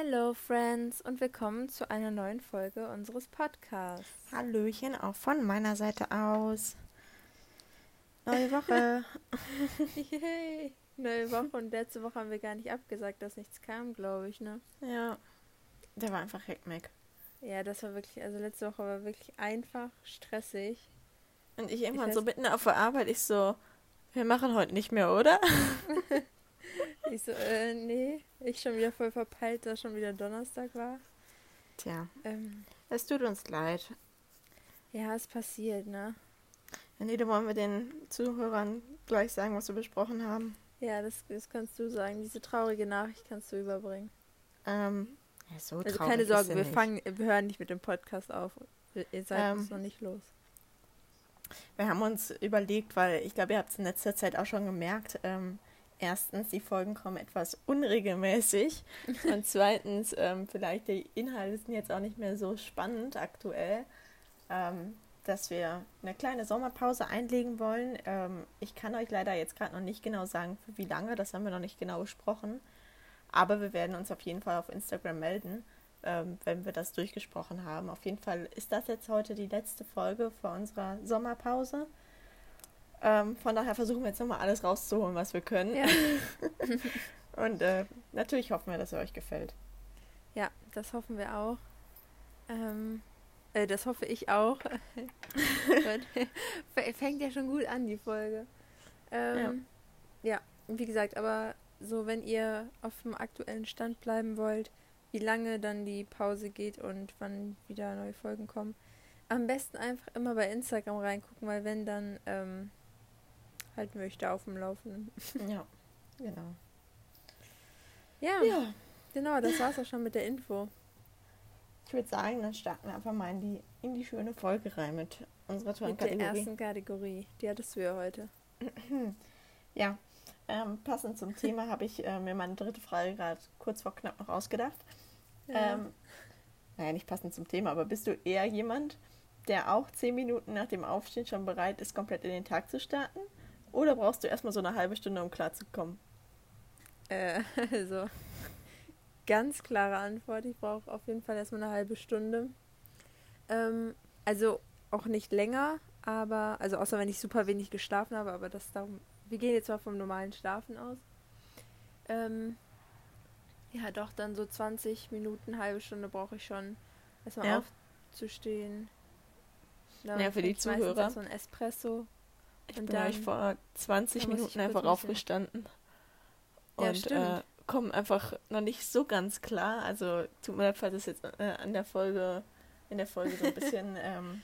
Hello Friends und willkommen zu einer neuen Folge unseres Podcasts. Hallöchen auch von meiner Seite aus. Neue Woche. Yay. Neue Woche und letzte Woche haben wir gar nicht abgesagt, dass nichts kam, glaube ich, ne? Ja. Der war einfach Heckmeck. Ja, das war wirklich, also letzte Woche war wirklich einfach stressig. Und ich irgendwann ich so mitten auf der Arbeit, ich so, wir machen heute nicht mehr, oder? ich so, äh, nee. Ich schon wieder voll verpeilt, dass schon wieder Donnerstag war. Tja. Ähm, es tut uns leid. Ja, es passiert, ne? Nee, da wollen wir den Zuhörern gleich sagen, was wir besprochen haben. Ja, das, das kannst du sagen. Diese traurige Nachricht kannst du überbringen. Ähm, ja, so also keine Sorge, wir fangen, wir hören nicht mit dem Podcast auf. Ihr seid ähm, uns noch nicht los. Wir haben uns überlegt, weil ich glaube, ihr habt es in letzter Zeit auch schon gemerkt, ähm, erstens, die Folgen kommen etwas unregelmäßig und zweitens, ähm, vielleicht die Inhalte sind jetzt auch nicht mehr so spannend aktuell, ähm, dass wir eine kleine Sommerpause einlegen wollen. Ähm, ich kann euch leider jetzt gerade noch nicht genau sagen, für wie lange, das haben wir noch nicht genau besprochen, aber wir werden uns auf jeden Fall auf Instagram melden, ähm, wenn wir das durchgesprochen haben. Auf jeden Fall ist das jetzt heute die letzte Folge vor unserer Sommerpause. Ähm, von daher versuchen wir jetzt nochmal alles rauszuholen, was wir können. Ja. Und äh, natürlich hoffen wir, dass es euch gefällt. Ja, das hoffen wir auch. Ähm, äh, das hoffe ich auch. Fängt ja schon gut an, die Folge. Ähm, ja. ja, wie gesagt, aber so, wenn ihr auf dem aktuellen Stand bleiben wollt, wie lange dann die Pause geht und wann wieder neue Folgen kommen, am besten einfach immer bei Instagram reingucken, weil wenn dann ähm, halten wir euch da auf dem Laufenden. Ja, genau. Ja, ja. genau, das war's auch schon mit der Info. Ich würde sagen, dann starten wir einfach mal in die, in die schöne Folge rein mit unserer tollen mit Kategorie. Der ersten Kategorie. Die hattest du ja heute. ja, ähm, passend zum Thema habe ich äh, mir meine dritte Frage gerade kurz vor knapp noch ausgedacht. Ja. Ähm, naja, nicht passend zum Thema, aber bist du eher jemand, der auch zehn Minuten nach dem Aufstehen schon bereit ist, komplett in den Tag zu starten? Oder brauchst du erstmal so eine halbe Stunde, um klarzukommen? Äh, also, ganz klare Antwort. Ich brauche auf jeden Fall erstmal eine halbe Stunde. Ähm, also auch nicht länger, aber, also außer wenn ich super wenig geschlafen habe, aber das darum, wir gehen jetzt mal vom normalen Schlafen aus. Ähm, ja, doch, dann so 20 Minuten, halbe Stunde brauche ich schon, erstmal ja. aufzustehen. Dann ja, für die Zuhörer. So ein Espresso. Ich und bin dann, vor 20 Minuten einfach aufgestanden. Und ja, äh, komme einfach noch nicht so ganz klar. Also tut mir leid, falls es jetzt äh, an der Folge, in der Folge so ein bisschen. Ähm,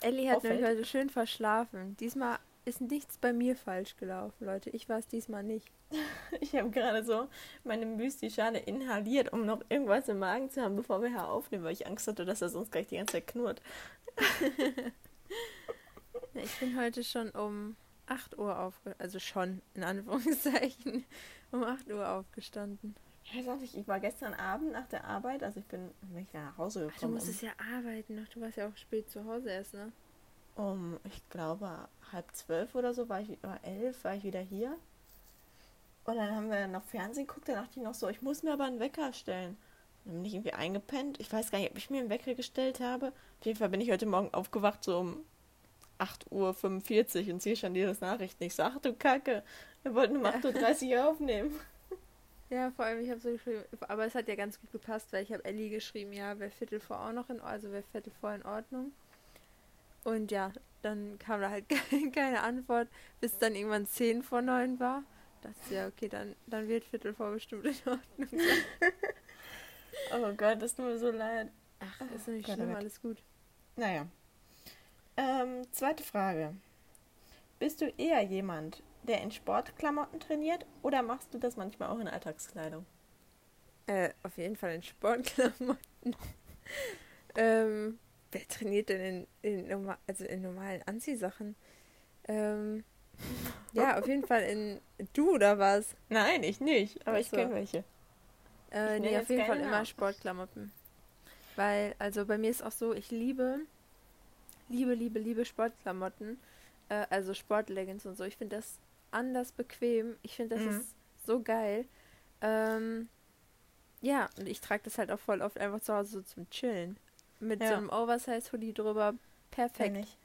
Ellie hat nämlich heute schön verschlafen. Diesmal ist nichts bei mir falsch gelaufen, Leute. Ich war es diesmal nicht. ich habe gerade so meine Müsli-Schale inhaliert, um noch irgendwas im Magen zu haben, bevor wir hier aufnehmen, weil ich Angst hatte, dass er sonst gleich die ganze Zeit knurrt. Ich bin heute schon um 8 Uhr aufgestanden, also schon in Anführungszeichen um 8 Uhr aufgestanden. Ich weiß auch nicht, ich war gestern Abend nach der Arbeit, also ich bin nicht nach Hause gekommen. Ach, du musstest ja arbeiten noch, du warst ja auch spät zu Hause erst, ne? Um, ich glaube, halb zwölf oder so war ich, oder elf war ich wieder hier. Und dann haben wir noch Fernsehen geguckt, da dachte ich noch so, ich muss mir aber einen Wecker stellen. Dann bin ich irgendwie eingepennt. Ich weiß gar nicht, ob ich mir einen Wecker gestellt habe. Auf jeden Fall bin ich heute Morgen aufgewacht, so um 8.45 Uhr und sehe schon dieses Nachrichten. Ich sage, ach du Kacke, wir wollten um 8.30 Uhr aufnehmen. Ja, vor allem, ich habe so geschrieben, aber es hat ja ganz gut gepasst, weil ich habe Ellie geschrieben, ja, wäre Viertel vor auch noch in Ordnung, also wäre Viertel vor in Ordnung. Und ja, dann kam da halt keine Antwort, bis dann irgendwann 10 vor 9 war. Da dachte ich, ja, okay, dann, dann wird Viertel vor bestimmt in Ordnung sein. oh Gott, das tut mir so leid. Ach, ist nicht schlimm, alles gut. Naja, ähm, zweite Frage. Bist du eher jemand, der in Sportklamotten trainiert oder machst du das manchmal auch in Alltagskleidung? Äh, auf jeden Fall in Sportklamotten. ähm, wer trainiert denn in, in, normal, also in normalen Anziehsachen? Ähm, ja, auf jeden Fall in. Du oder was? Nein, ich nicht, aber ich kenne welche. Äh, nee, auf jeden Fall immer Sportklamotten. Weil, also bei mir ist auch so, ich liebe liebe, liebe, liebe Sportklamotten. Äh, also Sportleggings und so. Ich finde das anders bequem. Ich finde, das mhm. ist so geil. Ähm, Ja, und ich trage das halt auch voll oft einfach zu Hause so zum Chillen. Mit Ja. so einem Oversize-Hoodie drüber. Perfekt. Ich.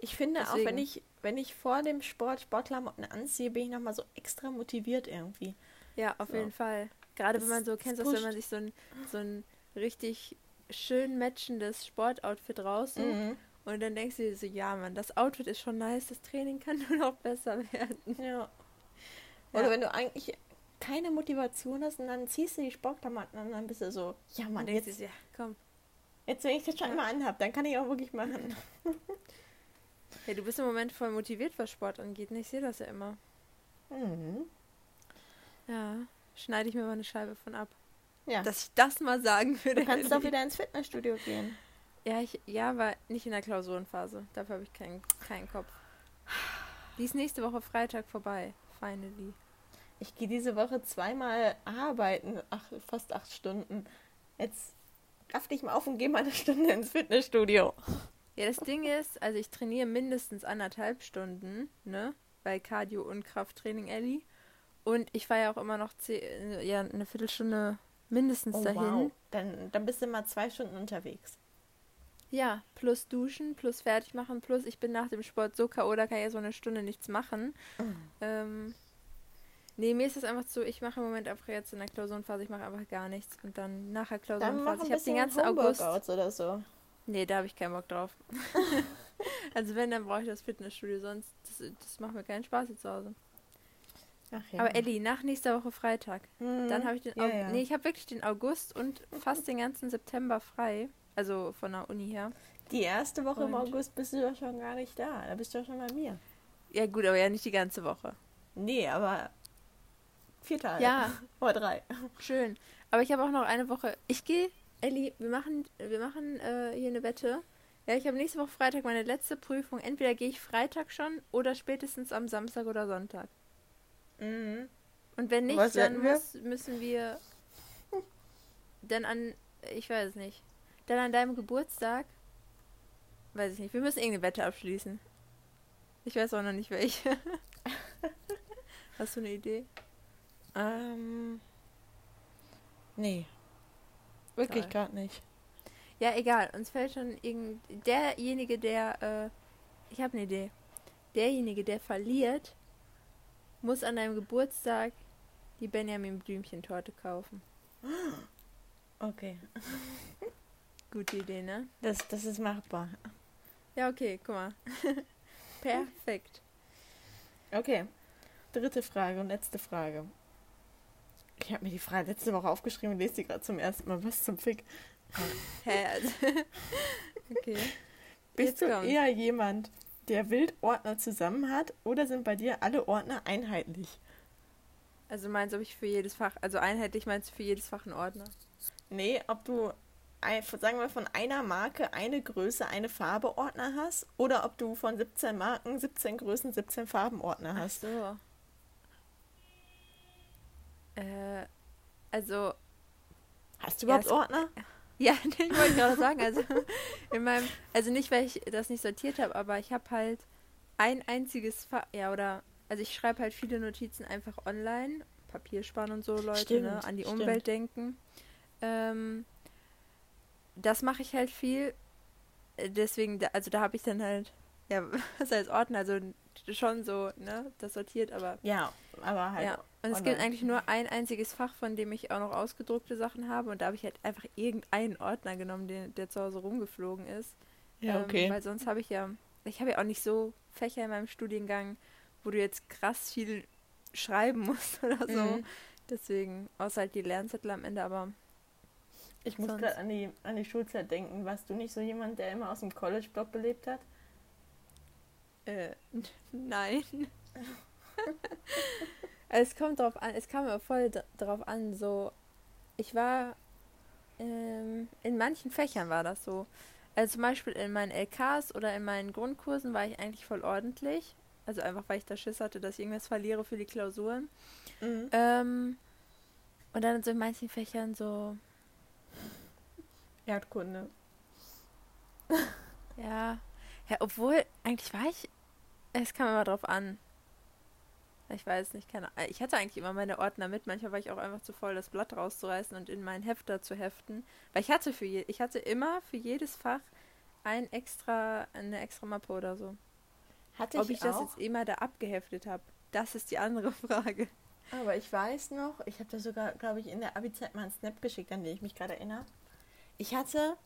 Ich finde auch, Deswegen. wenn ich, wenn ich vor dem Sport Sportklamotten anziehe, bin ich nochmal so extra motiviert irgendwie. Ja, auf So. jeden Fall. Gerade wenn Das- man so, kennst das, wenn man sich so ein, so ein richtig schön matchendes Sportoutfit raussucht Mhm. und dann denkst du dir so, ja Mann, das Outfit ist schon nice, das Training kann nur noch besser werden. Ja. Oder Ja. wenn du eigentlich keine Motivation hast und dann ziehst du die Sportklamotten und dann bist du so, ja Man Mann, jetzt, sich, ja, komm. jetzt wenn ich das schon Ja. immer anhab, dann kann ich auch wirklich machen. Ja, du bist im Moment voll motiviert, was Sport angeht. Und ich sehe das ja immer. Mhm. Ja, schneide ich mir mal eine Scheibe von ab. Ja. Dass ich das mal sagen würde. du kannst doch wieder ins Fitnessstudio gehen. Ja, ich, ja, aber nicht in der Klausurenphase. Dafür habe ich keinen keinen Kopf. Die ist nächste Woche Freitag vorbei. Finally. Ich gehe diese Woche zweimal arbeiten, ach, fast acht Stunden. Jetzt raff dich mal auf und geh mal eine Stunde ins Fitnessstudio. Ja, das Ding ist, also ich trainiere mindestens anderthalb Stunden, ne? Bei Cardio und Krafttraining Ellie. Und ich fahre ja auch immer noch zeh- ja, eine Viertelstunde mindestens Oh, dahin. wow. Dann, dann bist du mal zwei Stunden unterwegs. Ja, plus duschen, plus fertig machen, plus ich bin nach dem Sport so K.O., da kann ich ja so eine Stunde nichts machen. Ähm, nee, mir ist das einfach so, ich mache im Moment einfach jetzt in der Klausurenphase, ich mache einfach gar nichts. Und dann nachher Dann Klausurenphase, ein ich habe den ganzen August. Oder so. Nee, da habe ich keinen Bock drauf. also wenn, dann brauche ich das Fitnessstudio, sonst, das, das macht mir keinen Spaß hier zu Hause. Ja. Aber Elli, nach nächster Woche Freitag, Mhm. dann habe ich den ja, Au- ja. Nee, ich habe wirklich den August und fast den ganzen September frei. Also von der Uni her. Die erste Woche im Und- August bist du doch schon gar nicht da. Da bist du doch schon bei mir. Ja gut, aber ja nicht die ganze Woche. Nee, aber vier Tage. Ja, Oder drei. Schön. Aber ich habe auch noch eine Woche. Ich gehe, Elli, wir machen, wir machen äh, hier eine Wette. Ja, ich habe nächste Woche Freitag meine letzte Prüfung. Entweder gehe ich Freitag schon oder spätestens am Samstag oder Sonntag. Mhm. Und wenn nicht, Was dann muss, müssen wir dann an, ich weiß es nicht, dann an deinem Geburtstag, weiß ich nicht, wir müssen irgendeine Wette abschließen. Ich weiß auch noch nicht welche. Hast du eine Idee? Ähm. Nee. Wirklich gerade nicht. Ja, egal. Uns fällt schon irgend derjenige, der, äh, ich habe eine Idee. Derjenige, der verliert, muss an deinem Geburtstag die Benjamin Blümchen-Torte kaufen. Okay. Gute Idee, ne? Das, das ist machbar. Ja, okay, guck mal. Perfekt. Okay. Dritte Frage und letzte Frage. Ich habe mir die Frage letzte Woche aufgeschrieben und lese die gerade zum ersten Mal. Was zum Fick? Hä? Okay. Bist Jetzt du kommt's. eher jemand, der wild Ordner zusammen hat oder sind bei dir alle Ordner einheitlich? Also meinst du, ob ich für jedes Fach, also einheitlich meinst du für jedes Fach einen Ordner? Nee, ob du, sagen wir, von einer Marke eine Größe, eine Farbe Ordner hast oder ob du von 17 Marken 17 Größen, 17 Farben Ordner Ach hast. so. Äh, also, Hast du überhaupt es- Ordner? ja, ich wollte gerade sagen, also in meinem, also nicht, weil ich das nicht sortiert habe, aber ich habe halt ein einziges Fach, ja, oder, also ich schreibe halt viele Notizen einfach online, Papiersparen und so, Leute, ne, Stimmt, an die stimmt. Umwelt denken. Ähm, das mache ich halt viel, äh, deswegen, also da habe ich dann halt, ja, was heißt Ordner, also schon so, ne, das sortiert, aber Ja, aber halt. ja, und es online. gibt eigentlich nur ein einziges Fach, von dem ich auch noch ausgedruckte Sachen habe. Und da habe ich halt einfach irgendeinen Ordner genommen, der, der zu Hause rumgeflogen ist. Ja, Ähm, okay. weil sonst habe ich ja, ich habe ja auch nicht so Fächer in meinem Studiengang, wo du jetzt krass viel schreiben musst oder so. Mhm. Deswegen, außer halt die Lernzettel am Ende, aber Ich muss gerade an die, an die Schulzeit denken. Warst du nicht so jemand, der immer aus dem College-Block belebt hat? Äh, nein. es kommt drauf an, es kam mir voll drauf an, so, ich war, ähm, in manchen Fächern war das so. Also zum Beispiel in meinen LKs oder in meinen Grundkursen war ich eigentlich voll ordentlich. Also einfach, weil ich da Schiss hatte, dass ich irgendwas verliere für die Klausuren. Mhm. Ähm, und dann so in manchen Fächern so, Erdkunde. ja, ja, obwohl, eigentlich war ich, es kam immer drauf an. Ich weiß nicht, keine Ahnung. Ich hatte eigentlich immer meine Ordner mit. Manchmal war ich auch einfach zu voll, das Blatt rauszureißen und in meinen Hefter zu heften. Weil ich hatte für je ich hatte immer für jedes Fach ein extra, eine extra Mappe oder so. Hatte Ob ich, ich das jetzt immer da abgeheftet habe, das ist die andere Frage. Aber ich weiß noch, ich habe da sogar, glaube ich, in der Abi-Zeit mal einen Snap geschickt, an den ich mich gerade erinnere. Ich hatte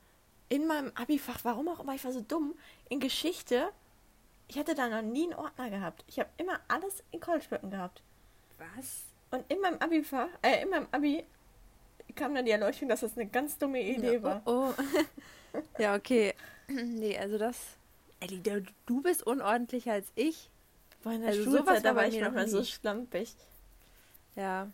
in meinem Abi-Fach, warum auch immer, ich war so dumm, in Geschichte, ich hatte da noch nie einen Ordner gehabt. Ich habe immer alles in Goldstücken gehabt. Was? Und in meinem Abi-Fach, äh, in meinem Abi kam dann die Erleuchtung, dass das eine ganz dumme Idee ja, war. Oh, oh. ja, okay. nee, also das. Elli, du, du bist unordentlicher als ich. Boah, in der Also Schulzeit, da war ich noch manchmal so schlampig. Ja.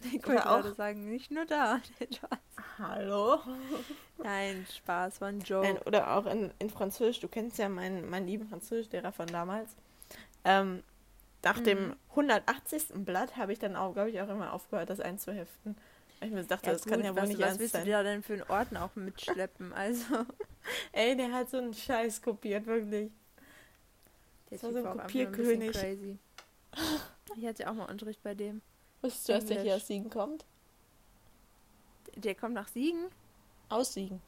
Ich wollte auch- sagen, nicht nur da. Hallo? Nein, Spaß, war ein Joke. Nein, oder auch in, in Französisch. Du kennst ja meinen, meinen lieben Französischlehrer von damals. Ähm, nach Mhm. dem 180. Blatt habe ich dann auch, glaube ich, auch immer aufgehört, das einzuheften. Ich mir dachte, ja, das kann gut, ja wohl was, nicht was ernst willst du sein. dir da denn für einen Ordner auch mitschleppen? Also, Ey, der hat so einen Scheiß kopiert, wirklich. der Das war so ein Kopierkönig. Ich hatte ja auch mal Unterricht bei dem. Wusstest du, dass der hier aus Siegen kommt? Der kommt nach Siegen? Aus Siegen.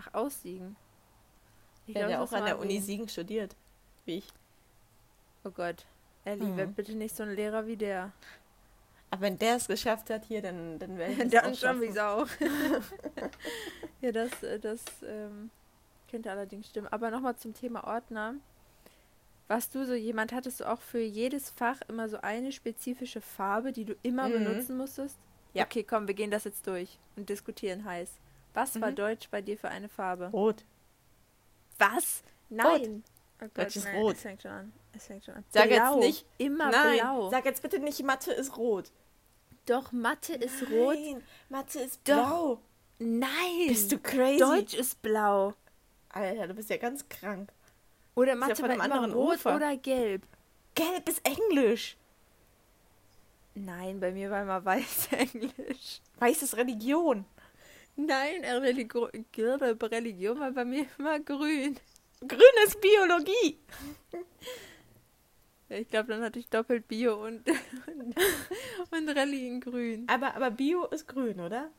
Ach, aus Siegen. Ich Der hat glaub, ja das auch an der Uni wegen- Siegen studiert. Wie ich. Oh Gott. Elli, Mhm. werd bitte nicht so ein Lehrer wie der. Aber wenn der es geschafft hat hier, dann, dann werde ich es Dann auch schon wie schaffen. Sau. ja, das, äh, das ähm, könnte allerdings stimmen. Aber nochmal zum Thema Ordner. Warst du so jemand, hattest du auch für jedes Fach immer so eine spezifische Farbe, die du immer Mhm. benutzen musstest? Ja. Okay, komm, wir gehen das jetzt durch und diskutieren heiß. Was war Mhm. Deutsch bei dir für eine Farbe? Rot. Was? Nein. Oh Gott, Deutsch ist nein, rot. Es fängt schon an. Es fängt schon an. Sag jetzt blau. nicht- Immer Nein, blau. sag jetzt bitte nicht, Mathe ist rot. Doch, Mathe ist rot. Nein, Mathe ist Doch. blau. Nein. Bist du crazy? Deutsch ist blau. Alter, du bist ja ganz krank. Oder ja Mathe von war einem anderen rot Ufer. oder gelb. Gelb ist Englisch. Nein, bei mir war immer weiß Englisch. Weiß ist Religion. Nein, äh, Religion, Religion war bei mir immer grün. Grün ist Biologie. Ja, Ich glaube, dann hatte ich doppelt Bio und, und, und Rallye in grün. Aber, aber Bio ist grün, oder?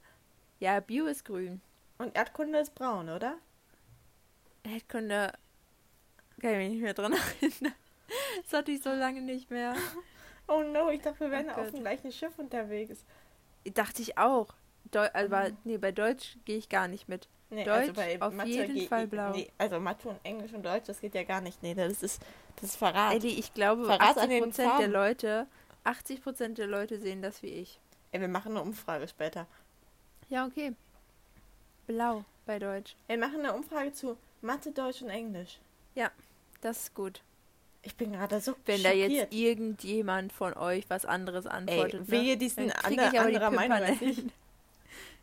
Ja, Bio ist grün. Und Erdkunde ist braun, oder? Erdkunde kann ich mich nicht mehr dran erinnern. Das hatte ich so lange nicht mehr. Oh no, ich dachte, wir wären Oh auf dem gleichen Schiff unterwegs. Dachte ich auch. Deu aber nee, bei Deutsch gehe ich gar nicht mit. Nee, Deutsch auf jeden geh- Fall blau. Nee, also Mathe und Englisch und Deutsch, das geht ja gar nicht. Nee, das ist, das ist Verrat. Elli, ich glaube, Verrat an 80% den der. Leute, 80% der Leute sehen das wie ich. Ey, wir machen eine Umfrage später. Ja, okay. Blau bei Deutsch. Wir machen eine Umfrage zu Mathe, Deutsch und Englisch. Das ist gut. Ich bin gerade so Wenn da schockiert. jetzt irgendjemand von euch was anderes antwortet. Ey, wehe diesen ne? Dann krieg ander, die anderer Meinung als ich.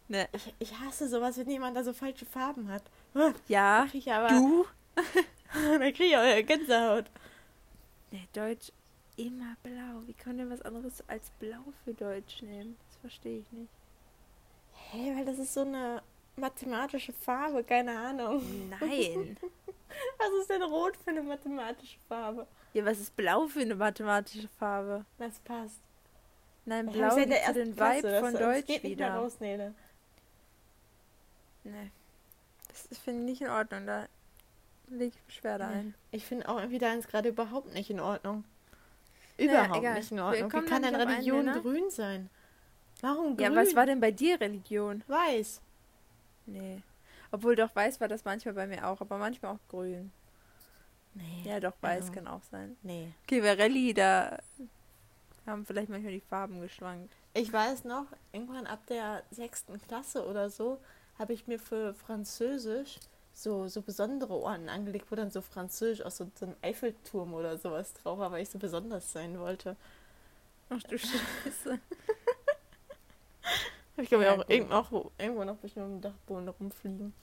Ne, ich. Ich hasse sowas, wenn jemand da so falsche Farben hat. ja, Da aber, du? da krieg ich aber Gänsehaut. Ne, Deutsch immer blau. Wie kann denn was anderes als blau für Deutsch nehmen? Das verstehe ich nicht. Hey, weil das ist so eine mathematische Farbe, keine Ahnung. Nein. Was ist denn rot für eine mathematische Farbe? ja, was ist blau für eine mathematische Farbe? Das passt. Nein, blau hab's ja der ersten den Klasse, Vibe das- von das Deutsch geht nicht wieder. raus, Nele. Nee. Das ist- finde ich nicht in Ordnung. Da lege ich Beschwerde ein. Ich finde auch irgendwie deins gerade überhaupt nicht in Ordnung. Naja, Überhaupt egal. nicht in Ordnung. Wie kann denn nicht einen Religion Nenner? grün sein? Warum grün? Ja, was war denn bei dir Religion? Weiß. Nee. Obwohl doch weiß war das manchmal bei mir auch, aber manchmal auch grün. Nee. Ja, doch weiß Ja. kann auch sein. Nee. Okay, bei Rallye, da haben vielleicht manchmal die Farben geschwankt. Ich weiß noch, irgendwann ab der sechsten Klasse oder so, habe ich mir für Französisch so, so besondere Orden angelegt, wo dann so Französisch aus so, so einem Eiffelturm oder sowas drauf war, weil ich so besonders sein wollte. Ach du Scheiße. Ich glaube Ja, auch gut. irgendwo noch, irgendwo noch bestimmt am Dachboden rumfliegen.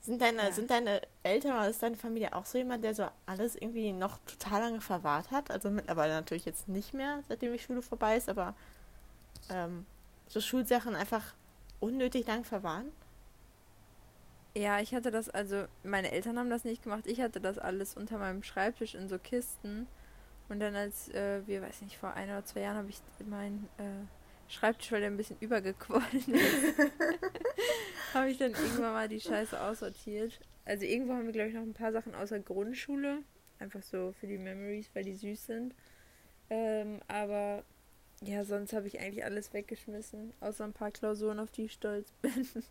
Sind deine, Ja. sind deine Eltern oder ist deine Familie auch so jemand, der so alles irgendwie noch total lange verwahrt hat? Also mittlerweile natürlich jetzt nicht mehr, seitdem die Schule vorbei ist, aber ähm, so Schulsachen einfach unnötig lang verwahren? Ja, ich hatte das, also meine Eltern haben das nicht gemacht. Ich hatte das alles unter meinem Schreibtisch in so Kisten. Und dann als äh, wir, weiß nicht, vor ein oder zwei Jahren habe ich meinen äh, Schreibtisch, weil der ein bisschen übergequollen ist, habe ich dann irgendwann mal die Scheiße aussortiert. Also irgendwo haben wir, glaube ich, noch ein paar Sachen außer Grundschule. Einfach so für die Memories, weil die süß sind. Ähm, aber ja, sonst habe ich eigentlich alles weggeschmissen. Außer ein paar Klausuren, auf die ich stolz bin.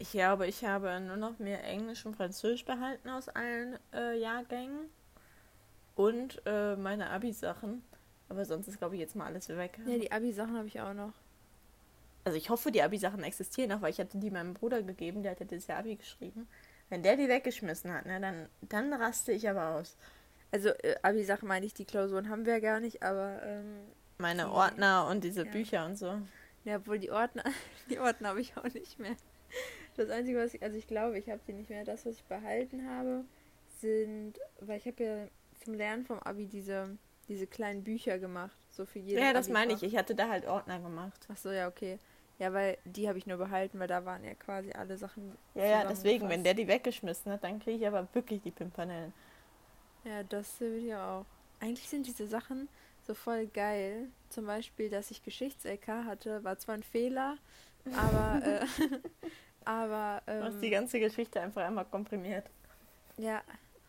Ich glaube, ich habe nur noch mehr Englisch und Französisch behalten aus allen äh, Jahrgängen. Und äh, meine Abi-Sachen. Aber sonst ist, glaube ich, jetzt mal alles weg. Ja, die Abi-Sachen habe ich auch noch. Also ich hoffe, die Abi-Sachen existieren noch, weil ich hatte die meinem Bruder gegeben, der hat ja das Jahr Abi geschrieben. Wenn der die weggeschmissen hat, ne, dann, dann raste ich aber aus. Also äh, Abi-Sachen meine ich, die Klausuren haben wir ja gar nicht, aber ähm, Meine Ordner und diese ja. Bücher und so. Ja, obwohl die Ordner, die Ordner habe ich auch nicht mehr. Das Einzige, was ich, also ich glaube, ich habe die nicht mehr. Das, was ich behalten habe, sind, weil ich habe ja zum Lernen vom Abi diese, diese kleinen Bücher gemacht, so für jeden. Ja, das meine ich. Ich hatte da halt Ordner gemacht. Ach so, ja, okay. Ja, weil die habe ich nur behalten, weil da waren ja quasi alle Sachen. Ja, ja, deswegen, wenn der die weggeschmissen hat, dann kriege ich aber wirklich die Pimpernellen. Ja, das will ich auch. Eigentlich sind diese Sachen so voll geil. Zum Beispiel, dass ich Geschichts-LK hatte, war zwar ein Fehler, aber, äh, aber, Du hast die ähm, ganze Geschichte einfach einmal komprimiert. ja,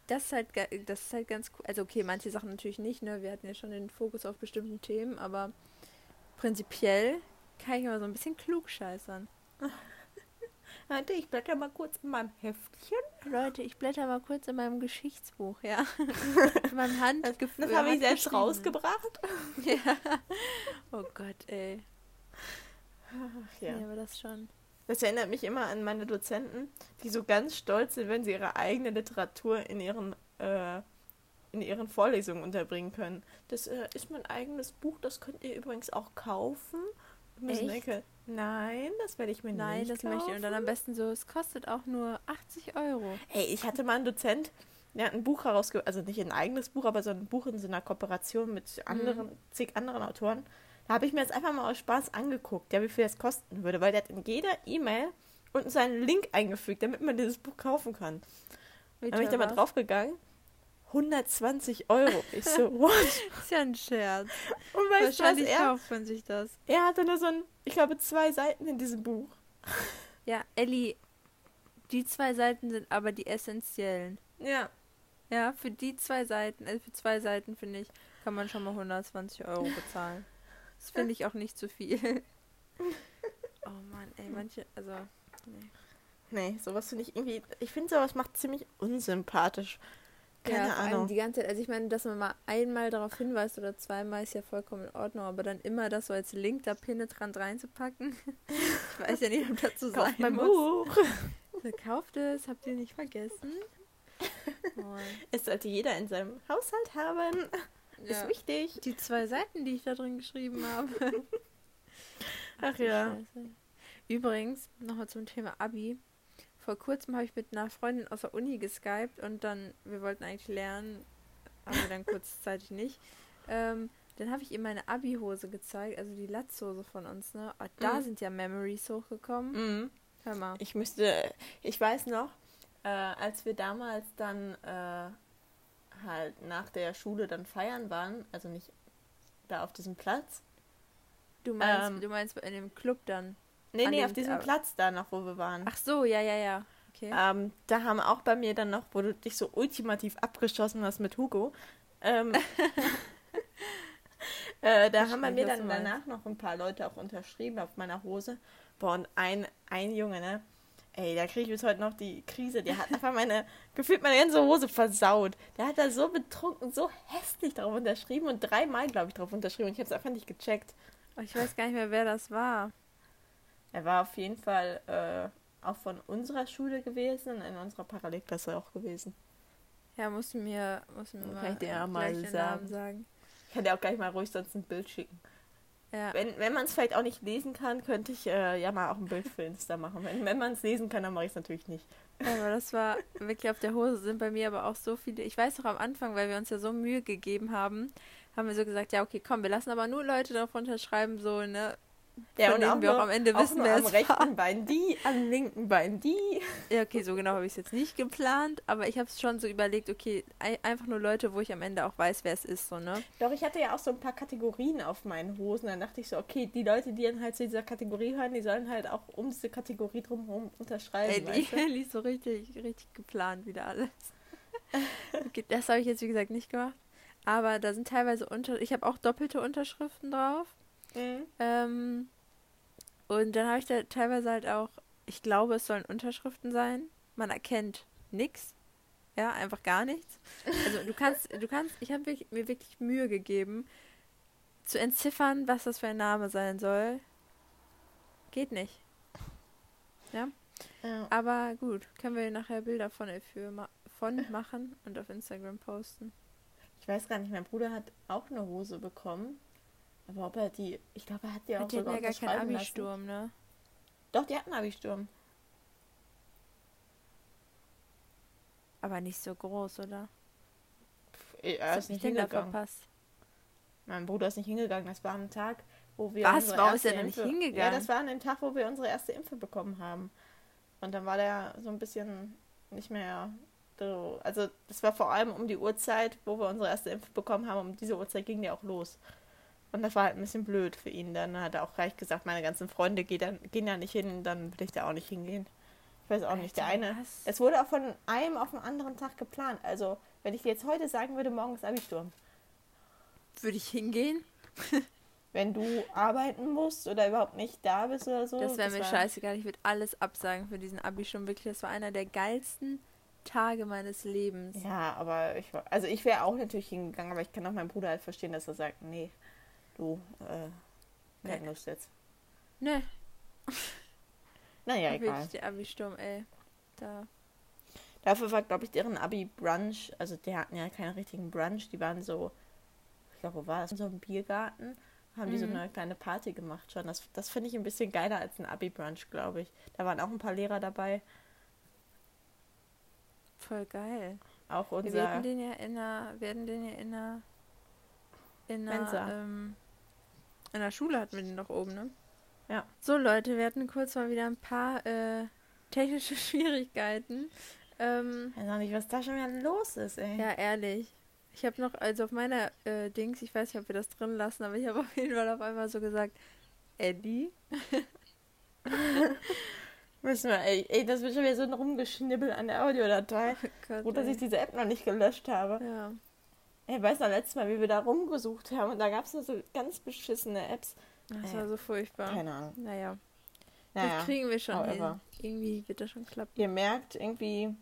das ist halt, das ist halt ganz cool. Also okay, manche Sachen natürlich nicht, ne? Wir hatten ja schon den Fokus auf bestimmten Themen, aber prinzipiell kann ich immer so ein bisschen klug scheißern. Warte, ich blätter mal kurz in meinem Heftchen. Leute, ich blätter mal kurz in meinem Geschichtsbuch, ja. in meinem Handgefühl. Das habe ich selbst rausgebracht. Ja. Oh Gott, ey. Ach, Ja. ja. aber das schon. Das erinnert mich immer an meine Dozenten, die so ganz stolz sind, wenn sie ihre eigene Literatur in ihren, äh, in ihren Vorlesungen unterbringen können. Das äh, ist mein eigenes Buch, das könnt ihr übrigens auch kaufen. Denke, nein, das werde ich mir Nein, nicht das kaufen. möchte ich. Und dann am besten so, es kostet auch nur 80 Euro. Hey, ich hatte mal einen Dozent, der hat ein Buch herausgegeben, also nicht ein eigenes Buch, aber so ein Buch in so einer Kooperation mit anderen, zig anderen Autoren. Habe ich mir das einfach mal aus Spaß angeguckt, ja, wie viel das kosten würde, weil der hat in jeder E-Mail unten seinen Link eingefügt, damit man dieses Buch kaufen kann. Wie Da bin ich da mal draufgegangen. 120 Euro. Ich so, what? Ist ja ein Scherz. Und weißt du, was Wahrscheinlich er? kauft man sich das. Er hatte nur so ein, ich glaube, zwei Seiten in diesem Buch. Ja, Elli, die zwei Seiten sind aber die essentiellen. Ja. Ja, für die zwei Seiten, also für zwei Seiten, finde ich, kann man schon mal 120 Euro bezahlen. Das finde ich auch nicht zu viel. Oh Mann, ey, manche, also, nee. Nee, sowas finde ich irgendwie, ich finde sowas macht ziemlich unsympathisch. Keine ja, vor allem Ahnung. die ganze Zeit, also ich meine, dass man mal einmal darauf hinweist oder zweimal ist ja vollkommen in Ordnung, aber dann immer das so als Link da penetrant reinzupacken. ich weiß ja nicht, ob das so sein Kauft mein muss. Buch. So, Kauft es, habt ihr nicht vergessen. Oh, Es sollte jeder in seinem Haushalt haben. Ja. Ist wichtig. Die zwei Seiten, die ich da drin geschrieben habe. Ach du ja. Scheiße. Übrigens, nochmal zum Thema Abi. Vor kurzem habe ich mit einer Freundin aus der Uni geskypt und dann, wir wollten eigentlich lernen, aber dann kurzzeitig nicht. Ähm, dann habe ich ihr meine Abi-Hose gezeigt, also die Latzhose von uns, ne? Oh, da Mhm. sind ja Memories hochgekommen. Mhm. Hör mal. Ich müsste, ich weiß noch, äh, als wir damals dann äh, halt nach der Schule dann feiern waren, also nicht da auf diesem Platz. Du meinst, ähm, du meinst in dem Club dann. Nee, nee, auf diesem Platz da noch, wo wir waren. Ach so, ja, ja, ja. Okay. Ähm, da haben auch bei mir dann noch, wo du dich so ultimativ abgeschossen hast mit Hugo, ähm, äh, da Ich haben bei mir dann danach noch ein paar Leute auch unterschrieben auf meiner Hose. Boah, und ein, ein Junge, ne? Ey, da kriege ich bis heute noch die Krise. Der hat einfach meine, gefühlt meine ganze Hose versaut. Der hat da so betrunken, so hässlich drauf unterschrieben und dreimal, glaube ich, drauf unterschrieben und ich habe es einfach nicht gecheckt. Oh, ich weiß gar nicht mehr, wer das war. Er war auf jeden Fall äh, auch von unserer Schule gewesen und in unserer Parallelklasse auch gewesen. Ja, musst du mir, musst du mir Kann mal, ich dir ja mal sagen. Namen sagen. Ich kann dir auch gleich mal ruhig sonst ein Bild schicken. Ja. Wenn, wenn man es vielleicht auch nicht lesen kann, könnte ich äh, ja mal auch ein Bild für Insta machen. Wenn, wenn man es lesen kann, dann mache ich es natürlich nicht. Aber das war wirklich auf der Hose sind bei mir aber auch so viele. Ich weiß noch am Anfang, weil wir uns ja so Mühe gegeben haben, haben wir so gesagt, ja, okay, komm, wir lassen aber nur Leute darauf unterschreiben, so, ne, Ja, und auch, wir auch am Ende wissen, wer am es rechten war. Bein die, am linken Bein die. Ja, okay, so genau habe ich es jetzt nicht geplant, aber ich habe es schon so überlegt, okay, ei- einfach nur Leute, wo ich am Ende auch weiß, wer es ist, so, ne? Doch, ich hatte ja auch so ein paar Kategorien auf meinen Hosen. Dann dachte ich so, okay, die Leute, die dann halt zu dieser Kategorie hören, die sollen halt auch um diese Kategorie drumherum unterschreiben. Ey, weißt die liest so richtig, richtig geplant wieder alles. Okay, das habe ich jetzt, wie gesagt, nicht gemacht. Aber da sind teilweise unter... Ich habe auch doppelte Unterschriften drauf. Mhm. Ähm, und dann habe ich da teilweise halt auch... Ich glaube, es sollen Unterschriften sein. Man erkennt nichts. Ja, einfach gar nichts. Also du kannst, du kannst, ich habe mir wirklich Mühe gegeben, zu entziffern, was das für ein Name sein soll. Geht nicht. Ja. Aber gut, können wir nachher Bilder von, für, ma von machen und auf Instagram posten. Ich weiß gar nicht, mein Bruder hat auch eine Hose bekommen. Aber ob er die, ich glaube, er hat die auch hatten sogar ja gar keinen. Abi-Sturm, ne? Doch, die hatten Abi-Sturm. Aber nicht so groß, oder? Er ist ich nicht hingegangen. verpasst? Mein Bruder ist nicht hingegangen. Das war am Tag, wo wir. Was? Warum ist er denn nicht Impfe- hingegangen? Ja, das war an dem Tag, wo wir unsere erste Impfe bekommen haben. Und dann war der so ein bisschen nicht mehr so. Also, das war vor allem um die Uhrzeit, wo wir unsere erste Impfe bekommen haben. Um diese Uhrzeit ging der auch los. Und das war halt ein bisschen blöd für ihn. Dann hat er auch gleich gesagt, meine ganzen Freunde gehen, dann, gehen da nicht hin, dann will ich da auch nicht hingehen. Ich weiß auch nicht. Der Alter, eine. was? Es wurde auch von einem auf den anderen Tag geplant. Also, wenn ich dir jetzt heute sagen würde, morgen ist Abi-Sturm. Würde ich hingehen? wenn du arbeiten musst oder überhaupt nicht da bist oder so. Das wäre mir war- scheißegal. Ich würde alles absagen für diesen Abi-Sturm. Wirklich, das war einer der geilsten Tage meines Lebens. Ja, aber ich war, also ich wäre auch natürlich hingegangen, aber ich kann auch meinen Bruder halt verstehen, dass er sagt, nee, du, äh, keine. Lust jetzt. Ne, Naja, egal. der Abi-Sturm, ey. Da. Dafür war, glaube ich, deren Abi-Brunch, also die hatten ja keinen richtigen Brunch, die waren so, ich glaube, wo war das? In so einem Biergarten haben die so Mhm. eine kleine Party gemacht schon. Das, das finde ich ein bisschen geiler als ein Abi-Brunch, glaube ich. Da waren auch ein paar Lehrer dabei, Voll geil. auch Wir unser... werden den ja in einer, werden den ja in einer, in Mensa. einer, ähm, in der Schule hatten wir den doch oben, ne? Ja. So Leute, wir hatten kurz mal wieder ein paar äh, technische Schwierigkeiten. Ähm, Ich weiß auch nicht, was da schon wieder los ist, ey. ja, ehrlich. Ich habe noch, also auf meiner äh, Dings, ich weiß nicht, ob wir das drin lassen, aber ich habe auf jeden Fall auf einmal so gesagt, Eddie. Müssen wir, ey, ey, das wird schon wieder so ein Rumgeschnibbel an der Audiodatei. Oh Gott, Gut, dass ey. ich diese App noch nicht gelöscht habe. Ja. Ey, weiß noch letztes Mal, wie wir da rumgesucht haben und da gab es nur so ganz beschissene Apps. Das war so furchtbar. Keine Ahnung. Naja, Naja, das kriegen wir schon however. hin. Irgendwie wird das schon klappen. ihr merkt irgendwie,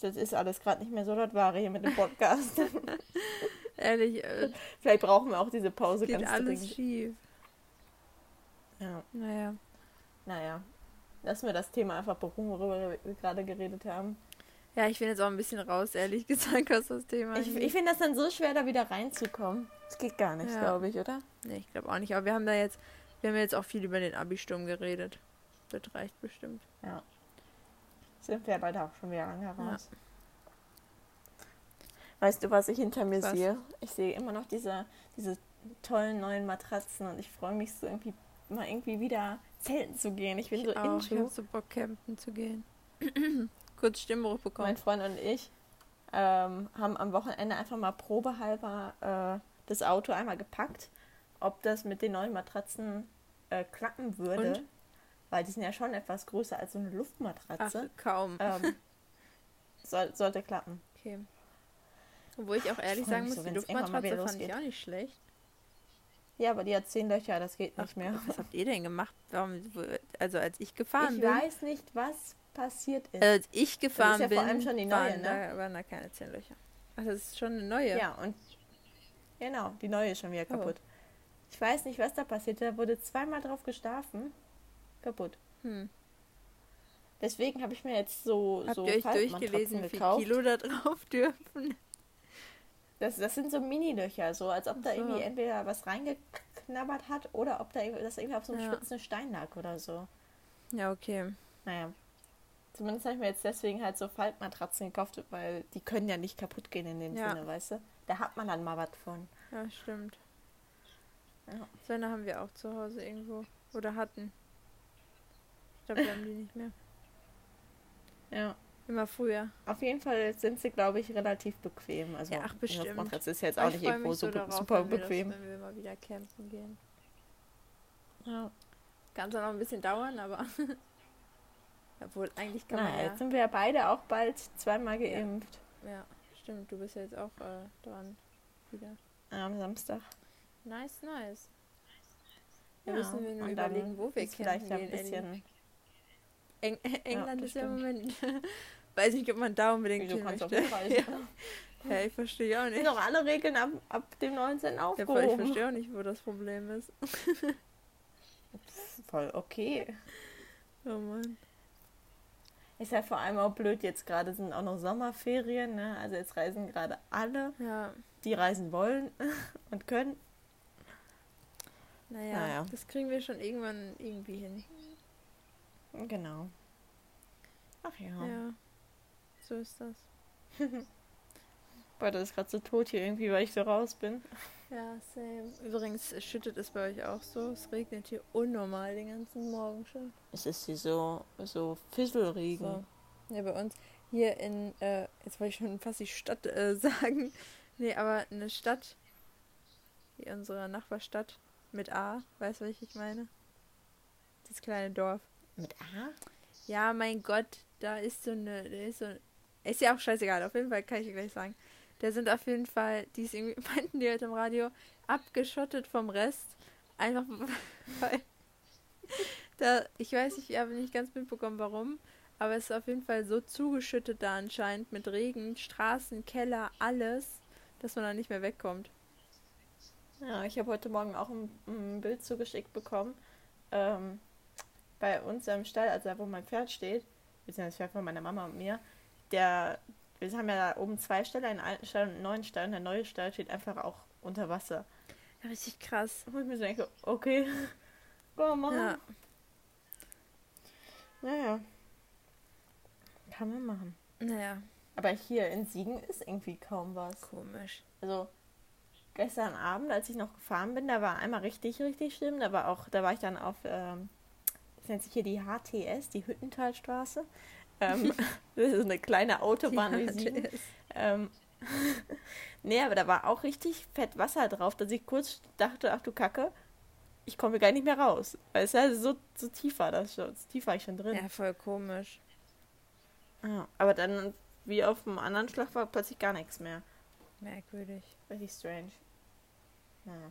das ist alles gerade nicht mehr so das Wahre hier mit dem Podcast. Ehrlich, äh, Vielleicht brauchen wir auch diese Pause geht ganz alles dringend. schief. Ja, Naja. naja. Lassen wir das Thema einfach beruhen, worüber wir gerade geredet haben. Ja, ich bin jetzt auch ein bisschen raus, ehrlich gesagt, was das Thema Ich, ich finde das dann so schwer, da wieder reinzukommen. Das geht gar nicht, Ja. glaube ich, oder? Nee, ich glaube auch nicht. Aber wir haben da jetzt, wir haben jetzt auch viel über den Abi-Sturm geredet. Das reicht bestimmt. Ja. Sind wir leider auch schon wieder lange raus. Weißt du, was ich hinter mir Was? sehe? Ich sehe immer noch diese, diese tollen neuen Matratzen und ich freue mich so irgendwie mal irgendwie wieder zelten zu gehen. Ich bin Ich so auch. Ich into. habe so Bock, campen zu gehen. Kurz Stimmbruch bekommen. Mein Freund und ich ähm, haben am Wochenende einfach mal probehalber äh, das Auto einmal gepackt, ob das mit den neuen Matratzen äh, klappen würde. Und? Weil die sind ja schon etwas größer als so eine Ach, Luftmatratze. kaum. Ähm, soll, sollte klappen. Okay. Obwohl ich auch ehrlich freu sagen muss, so, die Luftmatratze fand ich auch nicht schlecht. Ja, aber die hat zehn Löcher, das geht Ach, nicht mehr. Was habt ihr denn gemacht? Warum, also als ich gefahren Ich bin, weiß nicht, was passiert ist. als ich gefahren ja bin, vor allem schon die neue, waren, ne? da, waren da keine zehn Löcher. Ach, das ist schon eine neue. ja, und genau, die neue ist schon wieder Oh. kaputt. Ich weiß nicht, was da passiert. Da wurde zweimal drauf geschlafen. Kaputt. Hm. Deswegen habe ich mir jetzt so, Habt so ihr euch durchgelesen, wie viel. Kilo da drauf dürfen? Das, das sind so Mini-Löcher, so als ob da so. irgendwie entweder was reingeknabbert hat oder ob da das irgendwie auf so einem Ja. spitzen Stein lag oder so. Ja, okay. Naja. Zumindest habe ich mir jetzt deswegen halt so Faltmatratzen gekauft, weil die können ja nicht kaputt gehen in dem Ja. Sinne, weißt du? Da hat man dann mal was von. Ja, stimmt. Ja. So eine haben wir auch zu Hause irgendwo. Oder hatten. Ich glaube, wir haben die nicht mehr. Ja. Immer früher. Auf jeden Fall sind sie, glaube ich, relativ bequem. Also, ja, ach, bestimmt. Matratze ist jetzt auch ich nicht irgendwo so super, darauf, super wenn wir das- bequem. wenn wir mal wieder campen gehen. Ja. Kann zwar noch ein bisschen dauern, aber. Obwohl, eigentlich kann Na, man ja. jetzt sind wir ja beide auch bald zweimal Ja. geimpft. Ja, stimmt. Du bist ja jetzt auch äh, dran. Wieder. Am Samstag. Nice, nice. Da Ja, müssen wir nur überlegen, wo wir ist vielleicht campen ein bisschen. Eng England das ist ja im. Moment. Weiß nicht, ob man da unbedingt Wieso hin möchte. hinreisen? Ja, ich verstehe auch Sind nicht. doch alle Regeln ab, ab dem 19. Ja, voll, ich aufgehoben. verstehe auch nicht, wo das Problem ist. Voll okay. Oh Mann. Ist ja vor allem auch blöd, jetzt gerade sind auch noch Sommerferien, ne? Also jetzt reisen gerade alle, Ja, die reisen wollen und können. naja, Naja. das kriegen wir schon irgendwann irgendwie hin. Genau. Ach ja. Ja, so ist das. Boah, das ist gerade so tot hier irgendwie, weil ich so raus bin. Ja, same. Übrigens schüttet es bei euch auch so. Es regnet hier unnormal den ganzen Morgen schon. Es ist hier so, so Fisselregen. So. Ja, bei uns hier in, äh, jetzt wollte ich schon fast die Stadt äh, sagen. Nee, aber eine Stadt, wie unsere Nachbarstadt mit A, weißt du, was ich meine? Das kleine Dorf. Mit A? Ja, mein Gott, da ist so eine, da ist so, ist ja auch scheißegal, auf jeden Fall kann ich dir gleich sagen. Da sind auf jeden Fall, die ist irgendwie, meinten die heute im Radio, abgeschottet vom Rest. Einfach, weil, da, ich weiß ich habe nicht ganz mitbekommen, warum, aber es ist auf jeden Fall so zugeschüttet da anscheinend mit Regen, Straßen, Keller, alles, dass man da nicht mehr wegkommt. Ja, ich habe heute Morgen auch ein, ein Bild zugeschickt bekommen. Ähm, bei uns im Stall, also wo mein Pferd steht, beziehungsweise das Pferd von meiner Mama und mir, der, wir haben ja da oben zwei Ställe, einen alten Stall und einen neuen Stall, und der neue Stall steht einfach auch unter Wasser. Ja, richtig krass. Wo ich mir so denke, okay, go machen. Ja, Naja. Kann man machen. naja, Aber hier in Siegen ist irgendwie kaum was. komisch. Also gestern Abend, als ich noch gefahren bin, da war einmal richtig, richtig schlimm. Da war auch, da war ich dann auf, ähm, das nennt sich hier die HTS, die Hüttentalstraße. Ähm, das ist eine kleine Autobahn Ja, Ähm, nee, aber da war auch richtig fett Wasser drauf, dass ich kurz dachte, ach du Kacke, ich komme gar nicht mehr raus. Weil es ja so, so tief war das schon, so tief war ich schon drin. Ja, voll komisch. Ja, aber dann, wie auf dem anderen Schlag, war plötzlich gar nichts mehr. Merkwürdig. Richtig strange. Naja.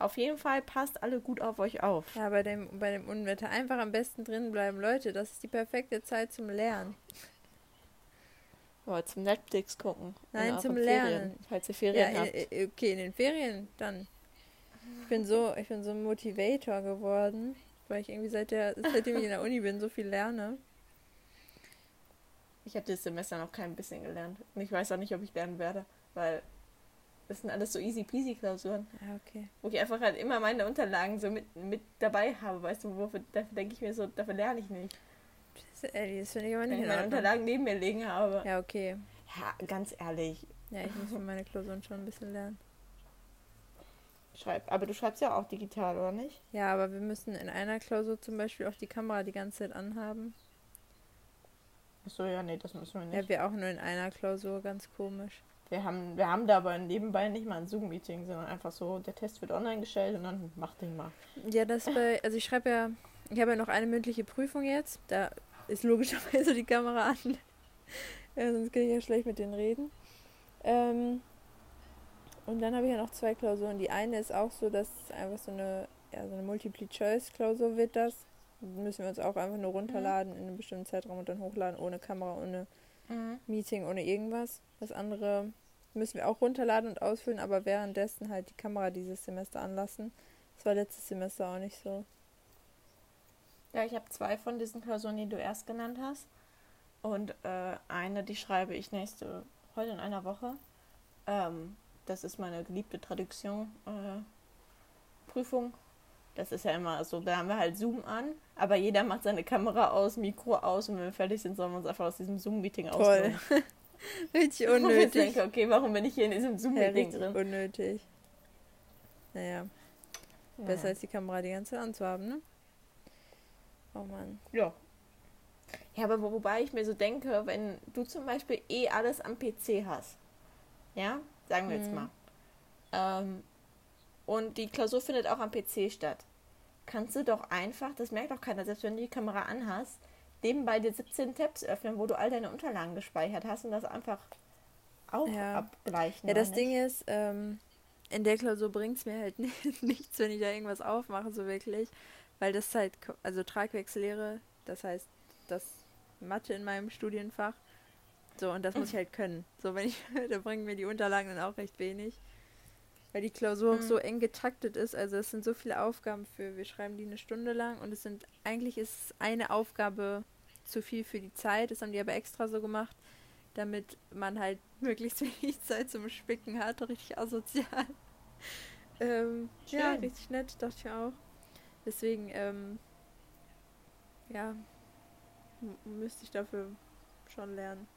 Auf jeden Fall passt alle gut auf euch auf. Ja, bei dem, bei dem Unwetter einfach am besten drin bleiben. Leute, das ist die perfekte Zeit zum Lernen. Aber zum Netflix gucken. Nein, zum Lernen. Ferien, falls ihr Ja, Ferien habt. äh, äh, okay, in den Ferien dann. Ich bin so, ich bin so ein Motivator geworden, weil ich irgendwie seit der, seitdem ich in der Uni bin, so viel lerne. Ich habe das Semester noch kein bisschen gelernt. Und ich weiß auch nicht, ob ich lernen werde, weil das sind alles so easy peasy Klausuren, Ja, okay. wo ich einfach halt immer meine Unterlagen so mit, mit dabei habe, weißt du, wofür, dafür denke ich mir so, dafür lerne ich nicht. Das, äh, das finde ich aber Wenn nicht ich in meine. Unterlagen neben mir liegen habe. Ja, okay. Ja, ganz ehrlich, Ja, ich muss für meine Klausuren schon ein bisschen lernen. schreib. Aber du schreibst ja auch digital, oder nicht? Ja, aber wir müssen in einer Klausur zum Beispiel auch die Kamera die ganze Zeit anhaben. Achso, ja, nee, das müssen wir nicht. Ja, wir auch nur in einer Klausur, ganz komisch. Wir haben, wir haben da aber nebenbei nicht mal ein Zoom-Meeting, sondern einfach so, der Test wird online gestellt und dann mach den mal. Ja, das bei, also ich schreibe ja, ich habe ja noch eine mündliche Prüfung jetzt. Da ist logischerweise die Kamera an. ja, sonst kann ich ja schlecht mit denen reden. Ähm, und dann habe ich ja noch zwei Klausuren. Die eine ist auch so, dass es einfach so eine, ja, so eine Multiple-Choice-Klausur wird das. Müssen wir uns auch einfach nur runterladen in einem bestimmten Zeitraum und dann hochladen, ohne Kamera, ohne Meeting, ohne irgendwas. Das andere müssen wir auch runterladen und ausfüllen, aber währenddessen halt die Kamera dieses Semester anlassen. Das war letztes Semester auch nicht so. Ja, ich habe zwei von diesen Klausuren, die du erst genannt hast. Und äh, eine, die schreibe ich nächste, heute in einer Woche. Ähm, das ist meine geliebte Traduction-Prüfung. das ist ja immer so, da haben wir halt Zoom an, aber jeder macht seine Kamera aus, Mikro aus und wenn wir fertig sind, sollen wir uns einfach aus diesem Zoom-Meeting ausnehmen. richtig Und ich unnötig. denke, okay, warum bin ich hier in diesem Ja, Zoom-Meeting richtig drin? unnötig. Naja. Ja. Besser als die Kamera die ganze Zeit anzuhaben, ne? Oh Mann. Ja. Ja, aber wobei ich mir so denke, wenn du zum Beispiel eh alles am PC hast, ja, sagen wir mhm. jetzt mal, ähm, und die Klausur findet auch am PC statt, kannst du doch einfach, das merkt auch keiner, selbst wenn du die Kamera anhast, nebenbei dir 17 Tabs öffnen, wo du all deine Unterlagen gespeichert hast und das einfach auch ja. abgleichen. Ja, das nicht? Ding ist, ähm, in der Klausur bringt es mir halt nichts, wenn ich da irgendwas aufmache, so wirklich. Weil das halt, also Tragwechsellehre, das heißt, das Mathe in meinem Studienfach. So, und das muss ich halt können. So, wenn ich, da bringen mir die Unterlagen dann auch recht wenig. Weil die Klausur mhm. auch so eng getaktet ist. Also es sind so viele Aufgaben für, wir schreiben die eine Stunde lang und es sind, eigentlich ist eine Aufgabe zu viel für die Zeit. Das haben die aber extra so gemacht, damit man halt möglichst wenig Zeit zum Spicken hat. Richtig asozial. ähm, ja, richtig nett, dachte ich auch. Deswegen, ähm, ja, müsste ich dafür schon lernen.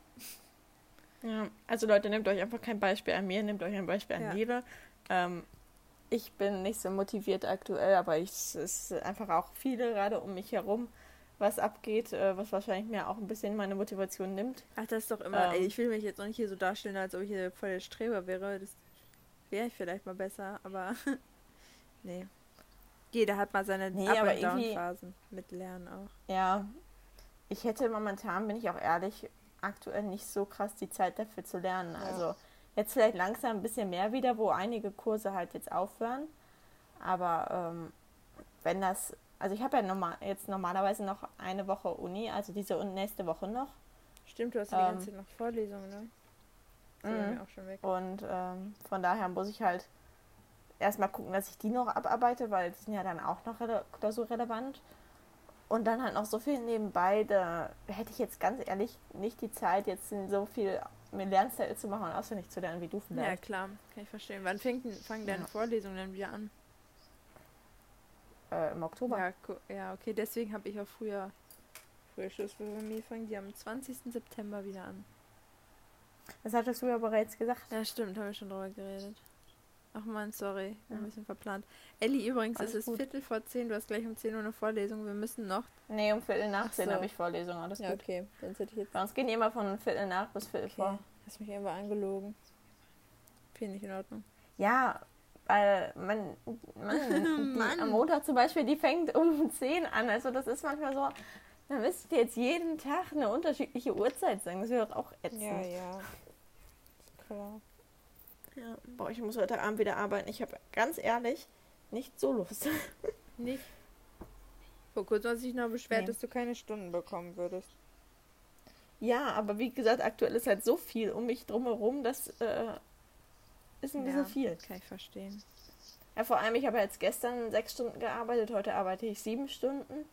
Ja, also Leute, nehmt euch einfach kein Beispiel an mir, nehmt euch ein Beispiel an ja. Lebe. Ähm, ich bin nicht so motiviert aktuell, aber ich, es ist einfach auch viele gerade um mich herum, was abgeht, äh, was wahrscheinlich mir auch ein bisschen meine Motivation nimmt. Ach, das ist doch immer, ähm, ey, ich will mich jetzt auch nicht hier so darstellen, als ob ich hier voll der Streber wäre. Das wäre ich vielleicht mal besser, aber nee. Jeder hat mal seine nee, Up- und Down-Phasen mit Lernen auch. Ja, ich hätte momentan, bin ich auch ehrlich, aktuell nicht so krass die Zeit dafür zu lernen. Ja. Also jetzt vielleicht langsam ein bisschen mehr wieder, wo einige Kurse halt jetzt aufhören. Aber ähm, wenn das, also ich habe ja normal, jetzt normalerweise noch eine Woche Uni, also diese und nächste Woche noch. Stimmt, du hast ja ähm, die ganze Zeit noch Vorlesungen, ne? Mhm. Auch schon weg. Und ähm, von daher muss ich halt erstmal gucken, dass ich die noch abarbeite, weil die sind ja dann auch noch so relevant. Und dann halt noch so viel nebenbei, da hätte ich jetzt ganz ehrlich nicht die Zeit, jetzt so viel mir Lernzettel zu machen und auswendig zu lernen, wie du vielleicht. Ja, klar, kann ich verstehen. Wann fängt, fangen deine ja. Vorlesungen denn wieder an? Äh, Im Oktober. Ja, ja okay, deswegen habe ich auch früher, früher Schluss. Bei mir fangen die am 20. September wieder an. Das hattest du ja bereits gesagt. Ja, stimmt, haben wir schon drüber geredet. Ach man, sorry, ja. ein bisschen verplant. Elli, übrigens, alles es ist gut. Viertel vor zehn, du hast gleich um 10 Uhr eine Vorlesung, wir müssen noch. Nee, um Viertel nach zehn so. habe ich Vorlesung, alles ja, gut. okay, dann hätte ich jetzt. Bei uns gehen immer von Viertel nach bis Viertel okay. vor. Hast mich irgendwo angelogen. Finde ich in Ordnung. Ja, weil man, man, Mann. am Montag zum Beispiel, die fängt um 10 an. Also das ist manchmal so, dann müsst ihr jetzt jeden Tag eine unterschiedliche Uhrzeit sagen. Das wäre doch auch ätzend. Ja, ja. Klar. Ja. Boah, ich muss heute Abend wieder arbeiten. Ich habe ganz ehrlich nicht so Lust. nicht? Vor kurzem hast du dich noch beschwert, nee. dass du keine Stunden bekommen würdest. Ja, aber wie gesagt, aktuell ist halt so viel um mich drumherum, das äh, ist ein ja, bisschen viel. Kann ich verstehen. Ja, vor allem, ich habe jetzt gestern sechs Stunden gearbeitet, heute arbeite ich sieben Stunden.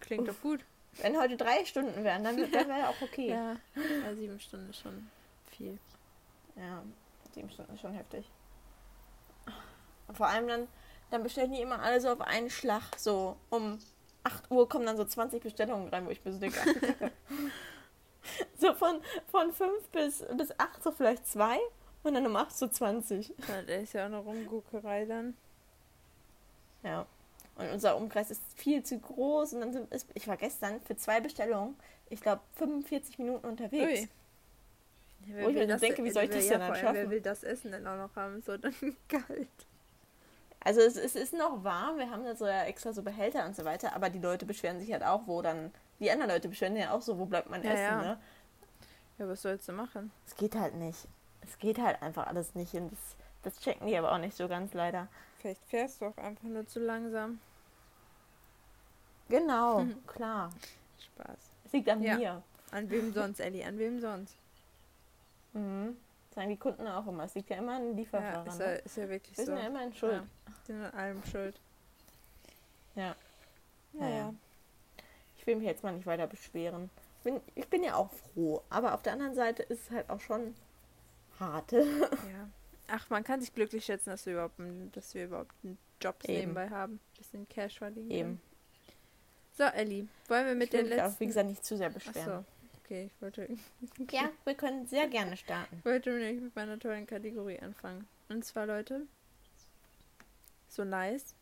Klingt Uff. doch gut. Wenn heute drei Stunden wären, dann, dann wäre auch okay. ja. ja, sieben Stunden ist schon viel. Ja, Sieben Stunden ist schon heftig. vor allem dann, dann bestellen die immer alle so auf einen Schlag. So um 8 Uhr kommen dann so 20 Bestellungen rein, wo ich mir so denke, so von, von 5 bis, bis 8 so vielleicht zwei und dann um 8 so 20. Ja, der ist ja auch eine Rumguckerei dann. Ja. Und unser Umkreis ist viel zu groß und dann sind, ist, ich war gestern für zwei Bestellungen, ich glaube 45 Minuten unterwegs. Ui. Ja, Wo ich mir das, denke, wie soll ich das ja, denn dann schaffen? Wer will das Essen denn auch noch haben? So dann kalt. Also es, es, ist noch warm, wir haben da so ja extra so Behälter und so weiter, aber die Leute beschweren sich halt auch, wo dann, die anderen Leute beschweren ja auch so, wo bleibt mein ja, Essen, ja. ne? Ja, was sollst du machen? Es geht halt nicht. Es geht halt einfach alles nicht und das, das checken die aber auch nicht so ganz leider. Vielleicht fährst du auch einfach nur zu langsam. Genau, klar. Spaß. Es liegt an ja. mir. An wem sonst, Ellie? An wem sonst? Mhm. Sagen die Kunden auch immer. Es liegt ja immer an den Lieferfahrer. Ja, ist, ja, ne? ist ja wirklich Wir so. sind ja immer in Schuld. Ja, sind an allem schuld. Ja. Naja. Ja. Ich will mich jetzt mal nicht weiter beschweren. Ich bin, ich bin ja auch froh. Aber auf der anderen Seite ist es halt auch schon hart. ja. Ach, man kann sich glücklich schätzen, dass wir überhaupt, dass wir überhaupt einen Job nebenbei haben. Ein bisschen Cash verdienen. Eben. So, Ellie, wollen wir mit ich der letzten... Auch, wie gesagt, nicht zu sehr beschweren. Okay, ich wollte. Okay. Ja, wir können sehr gerne starten. Ich wollte nämlich mit meiner tollen Kategorie anfangen. Und zwar, Leute, so nice.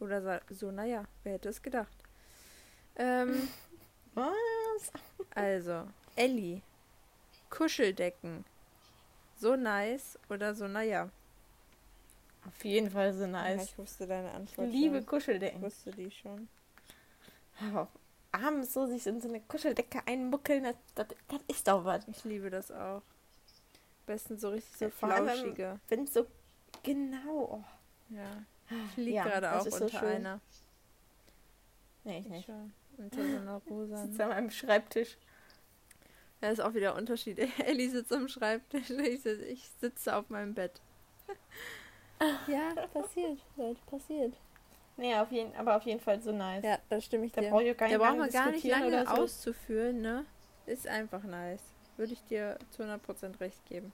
Oder so, naja, wer hätte es gedacht? Ähm, Was? Also, Ellie. Kuscheldecken. So nice oder so naja? Auf jeden Fall so Ja, nice. ich wusste deine Antwort. Ich liebe schon. Ich Kuscheldecken. wusste die schon. Aber abends so sich in so eine Kuscheldecke einmuckeln, das, das, das ist doch was. Ich liebe das auch. Besten so richtig so Ja, flauschige. Wenn so genau. Oh. Ja. Ich liege Ja, gerade auch so unter schön. einer. Nee, ich Ich nicht. schon. Unter so einer Ich rosa. sitze an meinem Schreibtisch. Da ist auch wieder Unterschied. Ellie sitzt am Schreibtisch, ich sitze, ich sitze auf meinem Bett. ja, passiert, Leute, passiert. Nee, auf jeden, aber auf jeden Fall so nice. Ja, da stimme ich Da dir. brauche ich gar Da lange man gar nicht diskutieren lange oder so. auszuführen, ne? Ist einfach nice. Würde ich dir zu 100% recht geben.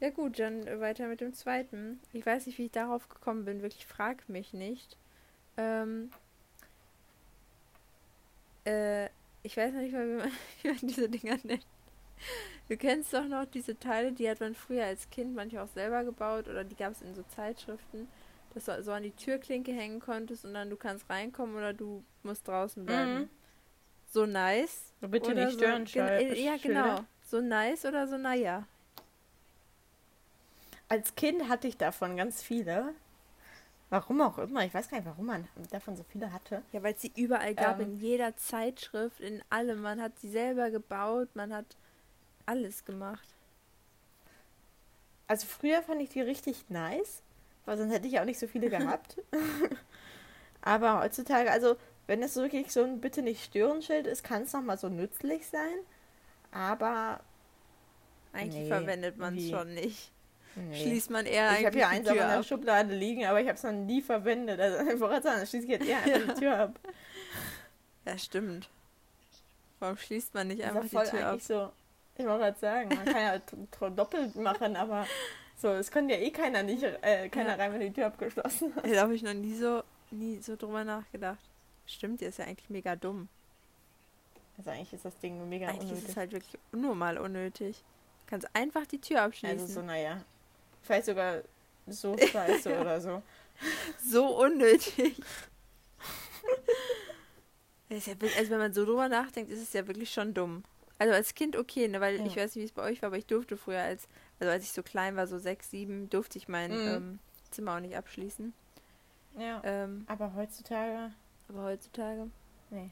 Ja gut, dann weiter mit dem zweiten. Ich weiß nicht, wie ich darauf gekommen bin. Wirklich, frag mich nicht. Ähm, äh, ich weiß noch nicht mal, wie man, wie man diese Dinger nennt. Du kennst doch noch diese Teile, die hat man früher als Kind manchmal auch selber gebaut oder die gab es in so Zeitschriften, dass du so an die Türklinke hängen konntest und dann du kannst reinkommen oder du musst draußen bleiben. Mhm. So nice. So bitte oder nicht stören, so, gen äh, Ja, genau. So nice oder so naja. Als Kind hatte ich davon ganz viele. Warum auch immer. Ich weiß gar nicht, warum man davon so viele hatte. Ja, weil es sie überall gab, Ähm. in jeder Zeitschrift, in allem. Man hat sie selber gebaut, man hat alles gemacht. Also früher fand ich die richtig nice, weil sonst hätte ich auch nicht so viele gehabt. Aber heutzutage, also wenn es wirklich so ein Bitte nicht stören Schild ist, kann es nochmal so nützlich sein. Aber Eigentlich Nee, verwendet man es schon nicht. nee. Schließt man eher ich habe eigentlich hier die eins aber Tür in der. Schublade liegen, aber ich habe es noch nie verwendet. Also einfach sagen, schließe ich jetzt eher einfach die Tür ab. Ja, stimmt. Warum schließt man nicht einfach ja die Tür ab? so. Ich wollte gerade sagen, man kann ja doppelt machen, aber so, es kann ja eh keiner nicht äh, keiner Ja. rein, wenn die Tür abgeschlossen ist. Da habe ich noch nie so, nie so drüber nachgedacht. Stimmt, der ist ja eigentlich mega dumm. Also eigentlich ist das Ding mega eigentlich ist unnötig. es halt wirklich unnormal unnötig. Du kannst einfach die Tür abschließen. Also so, naja. Vielleicht sogar so scheiße oder so. so unnötig. Ist ja also wenn man so drüber nachdenkt, ist es ja wirklich schon dumm. Also als Kind okay, ne, weil Ja. ich weiß nicht, wie es bei euch war, aber ich durfte früher als, also als ich so klein war, so sechs, sieben, durfte ich mein Mhm. ähm, Zimmer auch nicht abschließen. Ja. Ähm, Aber heutzutage, aber heutzutage. nee.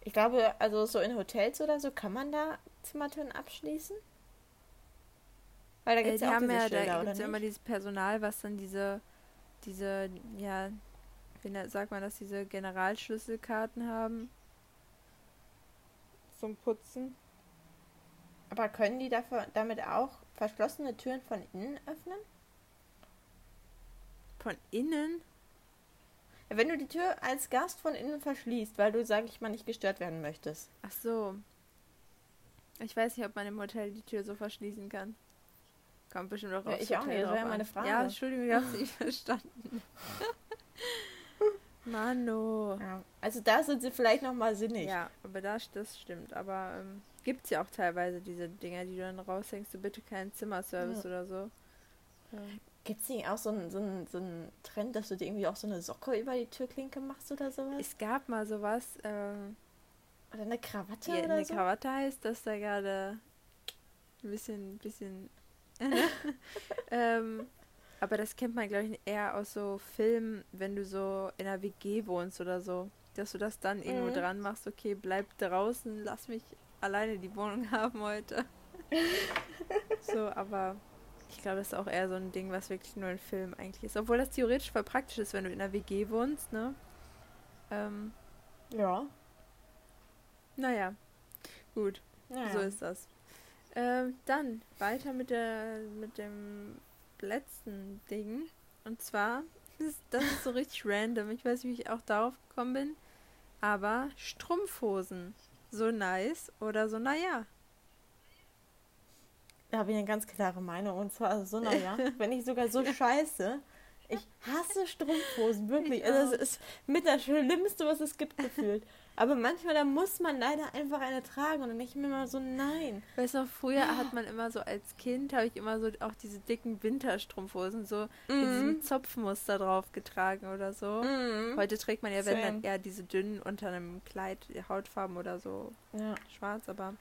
Ich glaube, also so in Hotels oder so, kann man da Zimmertüren abschließen? Weil da Äh, gibt es die ja auch diese ja, Schilder, da oder gibt es ja immer dieses Personal, was dann diese, diese, ja, wie sagt man das, diese Generalschlüsselkarten haben. Zum Putzen. Aber können die dafür, damit auch verschlossene Türen von innen öffnen? Von innen? Ja, Wenn du die Tür als Gast von innen verschließt, weil du, sag ich mal, nicht gestört werden möchtest. Ach so. Ich weiß nicht, ob man im Hotel die Tür so verschließen kann. Kommt bestimmt auch Ja, aufs ich auch Hotel nicht, das drauf ja meine. Frage. Ja, Entschuldigung, ich hab's nicht verstanden. Mano. Ja. Also da sind sie vielleicht nochmal sinnig. Ja, aber das, das stimmt. Aber ähm, gibt's ja auch teilweise diese Dinger, die du dann raushängst, so bitte keinen Zimmerservice Ja. oder so. Ähm, Gibt es nicht auch so einen so einen- so einen Trend, dass du dir irgendwie auch so eine Socke über die Türklinke machst oder sowas? es gab mal sowas, ähm, Oder eine Krawatte die oder eine so? Krawatte heißt, dass da gerade ein bisschen, bisschen. ähm, aber das kennt man, glaube ich, eher aus so Filmen, wenn du so in einer WG wohnst oder so. Dass du das dann irgendwo Mhm. dran machst, okay, bleib draußen, lass mich alleine die Wohnung haben heute. so, aber ich glaube, das ist auch eher so ein Ding, was wirklich nur ein Film eigentlich ist. Obwohl das theoretisch voll praktisch ist, wenn du in einer WG wohnst, ne? Ähm, Ja. naja, gut. ja. So ist das. Ähm, dann weiter mit der mit dem letzten Ding. Und zwar, das ist, das ist so richtig random. Ich weiß nicht, wie ich auch darauf gekommen bin. Aber Strumpfhosen. So nice oder so naja. Da habe ich eine ganz klare Meinung. Und zwar so, naja, wenn ich sogar so scheiße, Ich hasse Strumpfhosen, wirklich. Also es ist mit das Schlimmste, was es gibt, gefühlt. Aber manchmal, da muss man leider einfach eine tragen. Und dann denke ich mir immer so, nein. Weißt du, früher hat man immer so als Kind, habe ich immer so auch diese dicken Winterstrumpfhosen so mit diesem Mhm. Zopfmuster drauf getragen oder so. Mhm. Heute trägt man ja, wenn dann eher diese dünnen unter einem Kleid, Hautfarben oder so Ja. schwarz, aber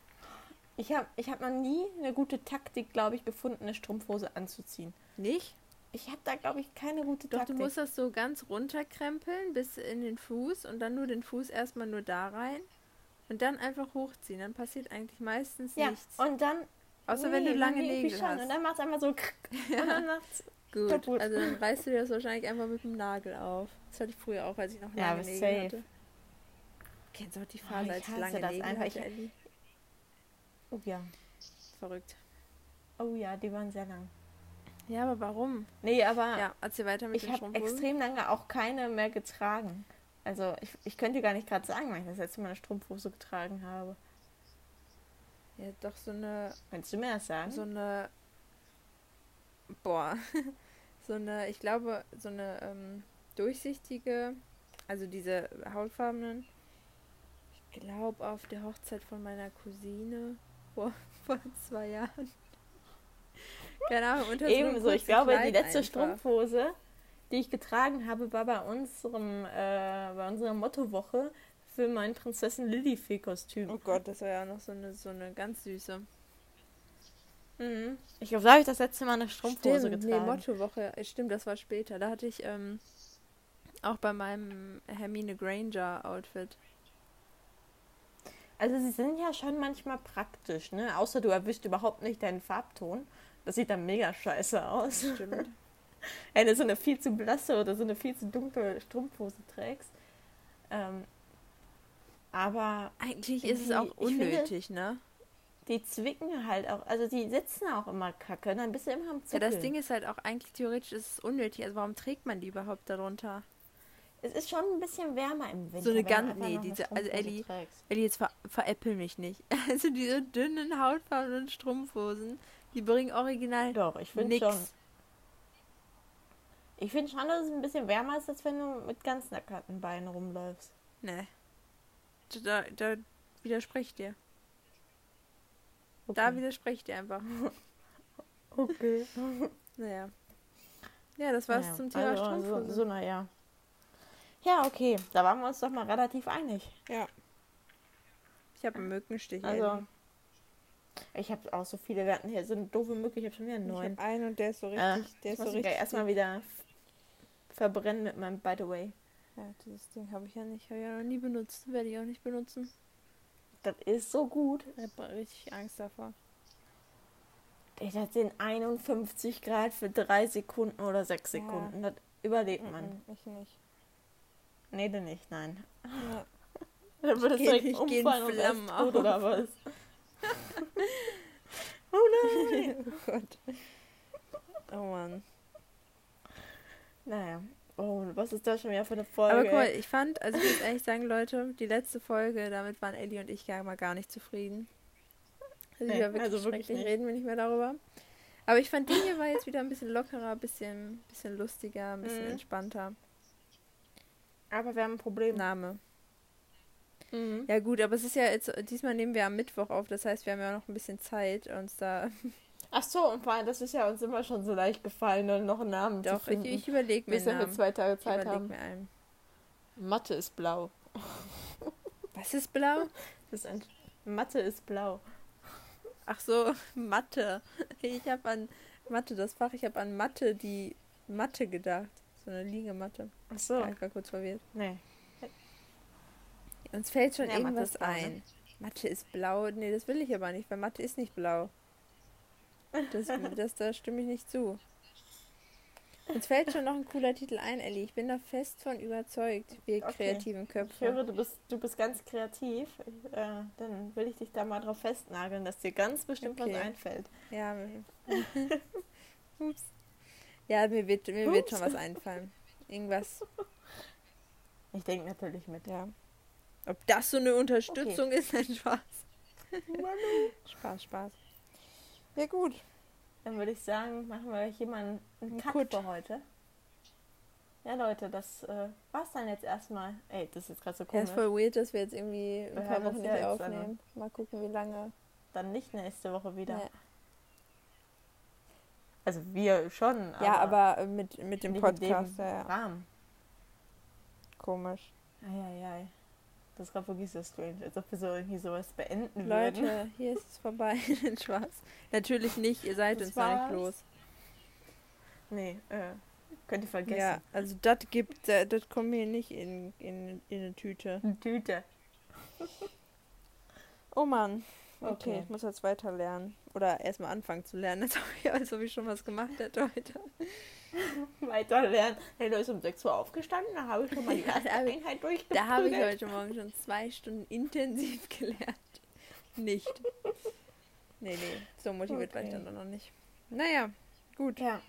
Ich habe ich hab noch nie eine gute Taktik, glaube ich, gefunden, eine Strumpfhose anzuziehen. nicht. Ich habe da, glaube ich, keine gute Doch, Taktik. du musst das so ganz runterkrempeln bis in den Fuß und dann nur den Fuß erstmal nur da rein und dann einfach hochziehen. Dann passiert eigentlich meistens ja, nichts. und dann. Außer wenn du nee, lange irgendwie Nägel hast. Und dann macht es einfach so. Und dann macht's. Gut, kaputt. also dann reißt du dir das wahrscheinlich einfach mit dem Nagel auf. Das hatte ich früher auch, als ich noch Ja, lange aber Nägel safe. hatte. Kennst du auch die Oh, Phase, ich als ich lange das Nägel einfach. hatte, Ellie? Oh ja. Verrückt. Oh ja, die waren sehr lang. Ja, aber warum? Nee, aber Ja, erzähl weiter mit ich habe extrem lange auch keine mehr getragen. Also ich, ich könnte gar nicht gerade sagen, wann ich das letzte Mal eine Strumpfhose getragen habe. Ja, doch so eine, Könntest du mir das sagen? so eine, boah, so eine, ich glaube, so eine ähm, durchsichtige, also diese hautfarbenen, ich glaube auf der Hochzeit von meiner Cousine vor, vor zwei Jahren. Ahnung, unter Ebenso, ich glaube, die Kleid letzte einfach. Strumpfhose, die ich getragen habe, war bei unserem, äh, bei unserer Mottowoche für mein Prinzessin Lilifee-Kostüm. Oh Gott, das war ja noch so eine, so eine ganz süße. Mhm. Ich glaube, da habe ich das letzte Mal eine Strumpfhose Stimmt, nee, getragen. Mottowoche, äh, stimmt, das war später. Da hatte ich ähm, auch bei meinem Hermine Granger Outfit. also sie sind ja schon manchmal praktisch, ne? Außer du erwischt überhaupt nicht deinen Farbton. Das sieht dann mega scheiße aus. Stimmt. Wenn du so eine viel zu blasse oder so eine viel zu dunkle Strumpfhose trägst. Ähm, aber Eigentlich ist es auch ich finde- unnötig, ne? die zwicken halt auch, also die sitzen auch immer kacke, und dann bist du immer am Ja, Zuckeln. das Ding ist halt auch eigentlich theoretisch ist es unnötig. Also warum trägt man die überhaupt darunter? es ist schon ein bisschen wärmer im Winter. So eine ganz- nee, diese- also Ellie- trägst. Ellie, jetzt ver veräppel mich nicht. Also diese dünnen hautfarbenen Strumpfhosen, die bringen original Doch, ich finde schon. Ich finde schon, dass es ein bisschen wärmer ist, als wenn du mit ganz nackerten Beinen rumläufst. Ne. Da, da widerspreche ich dir. Da widerspreche ich dir einfach. okay. Naja. Ja, das war's Naja, zum Thema also, Strumpfhosen. So, so, naja. Ja, okay. Da waren wir uns doch mal relativ einig. Ja. Ich habe einen Mückenstich. Also, Ellie. Ich habe auch so viele. Wir hatten hier so eine doofe Mücke. Ich habe schon wieder einen ich einen und der ist so richtig. Äh, der ist so richtig. erstmal wieder verbrennen mit meinem By the way. Ja, dieses Ding habe ich ja nicht. Habe ich ja noch nie benutzt. Werde ich auch nicht benutzen. Das ist so gut. Ich habe richtig Angst davor. Ey, das sind 51 Grad für drei Sekunden oder sechs Ja. Sekunden. Das überlebt man. Ich nicht. Nee, denn nicht, nein. Ja. Dann würde es direkt ich geh in umfallen und Flammen oder was? Oh nein! oh Gott. Oh Mann. Naja. Oh, was ist das schon wieder für eine Folge? Aber guck mal, ich fand, also ich muss ehrlich sagen, Leute, die letzte Folge, damit waren Ellie und ich gar mal gar nicht zufrieden. Also Nee, wirklich also wirklich nicht. reden wir nicht mehr darüber. Aber ich fand, die hier war jetzt wieder ein bisschen lockerer, ein bisschen, bisschen lustiger, ein bisschen Mhm. entspannter. Aber wir haben ein Problem. Name. Mhm. Ja gut, aber es ist ja jetzt, diesmal nehmen wir am Mittwoch auf, das heißt, wir haben ja noch ein bisschen Zeit, uns da, Ach so, und vor allem, das ist ja uns immer schon so leicht gefallen, dann noch einen Namen doch, zu ich, finden. ich überlege mir bis wir einen Namen. zwei Tage Ich Zeit überleg haben. mir einen. Mathe ist blau. Was ist blau? Das ist ein Mathe ist blau. Ach so, Mathe. Ich habe an Mathe, das Fach, ich habe an Mathe, die Mathe gedacht. So eine Liegematte. Ach so. Ich war kurz verwirrt. Nee. Uns fällt schon Ja, Mathe irgendwas blau, ne? ein. Mathe ist blau. Nee, das will ich aber nicht, weil Mathe ist nicht blau. Das, das, da stimme ich nicht zu. Uns fällt schon noch ein cooler Titel ein, Ellie. Ich bin da fest von überzeugt, wir Okay. kreativen Ich Köpfe. höre, du bist, du bist ganz kreativ. Ich, äh, dann will ich dich da mal drauf festnageln, dass dir ganz bestimmt Okay. was einfällt. Ja, mir- Ups. Ja, mir wird, mir wird schon Ups. was einfallen. Irgendwas, Ich denke natürlich mit. ja. Ob das so eine Unterstützung ist, ein Spaß. Spaß, Spaß. Ja, gut. Dann würde ich sagen, machen wir hier mal einen, Cut Gut. für heute. Ja, Leute, das äh, war's dann jetzt erstmal. Ey, das ist jetzt gerade so Ja, komisch. ist voll weird, dass wir jetzt irgendwie ein Wir paar Wochen ja nicht jetzt aufnehmen. Mal gucken, wie lange. Dann nicht nächste Woche wieder. Ja, Also wir schon. Aber ja aber äh, mit, mit dem Podcast, in dem ja, ja. Rahmen. komisch. Eieiei. Das ist gerade wirklich so strange, als ob wir so irgendwie sowas beenden würden. Leute, hier ist es vorbei. Den Spaß. Natürlich nicht, ihr seid Das uns noch nicht war's. los. Nee, äh, könnt ihr vergessen. Ja, also das gibt, äh, das kommt mir nicht in, in, in eine Tüte. Eine Tüte. Oh Mann. Okay, Okay. ich muss jetzt weiter lernen. Oder erstmal anfangen zu lernen, als ob ich, als ob ich schon was gemacht hätte heute. Weiter lernen. Hey, du bist um 6 Uhr aufgestanden, da habe ich schon mal die erste ich- Einheit durchgeprügelt. Da habe ich heute Morgen schon zwei Stunden intensiv gelernt. Nicht. Nee, nee, so motiviert war ich Okay. dann noch nicht. Naja, gut, Ja,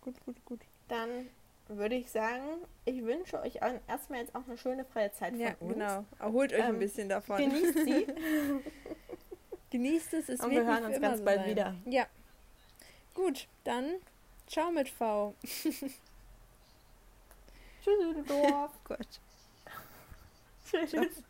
gut, gut, gut. dann würde ich sagen, ich wünsche euch erstmal jetzt auch eine schöne freie Zeit von Ja, uns. genau. Erholt euch ein Ähm, bisschen davon. Genießt sie. Genießt es. es Und wir hören uns ganz so bald sein. wieder. Ja. Gut, dann ciao mit V. Tschüss, Dorf. Gott. Tschüss.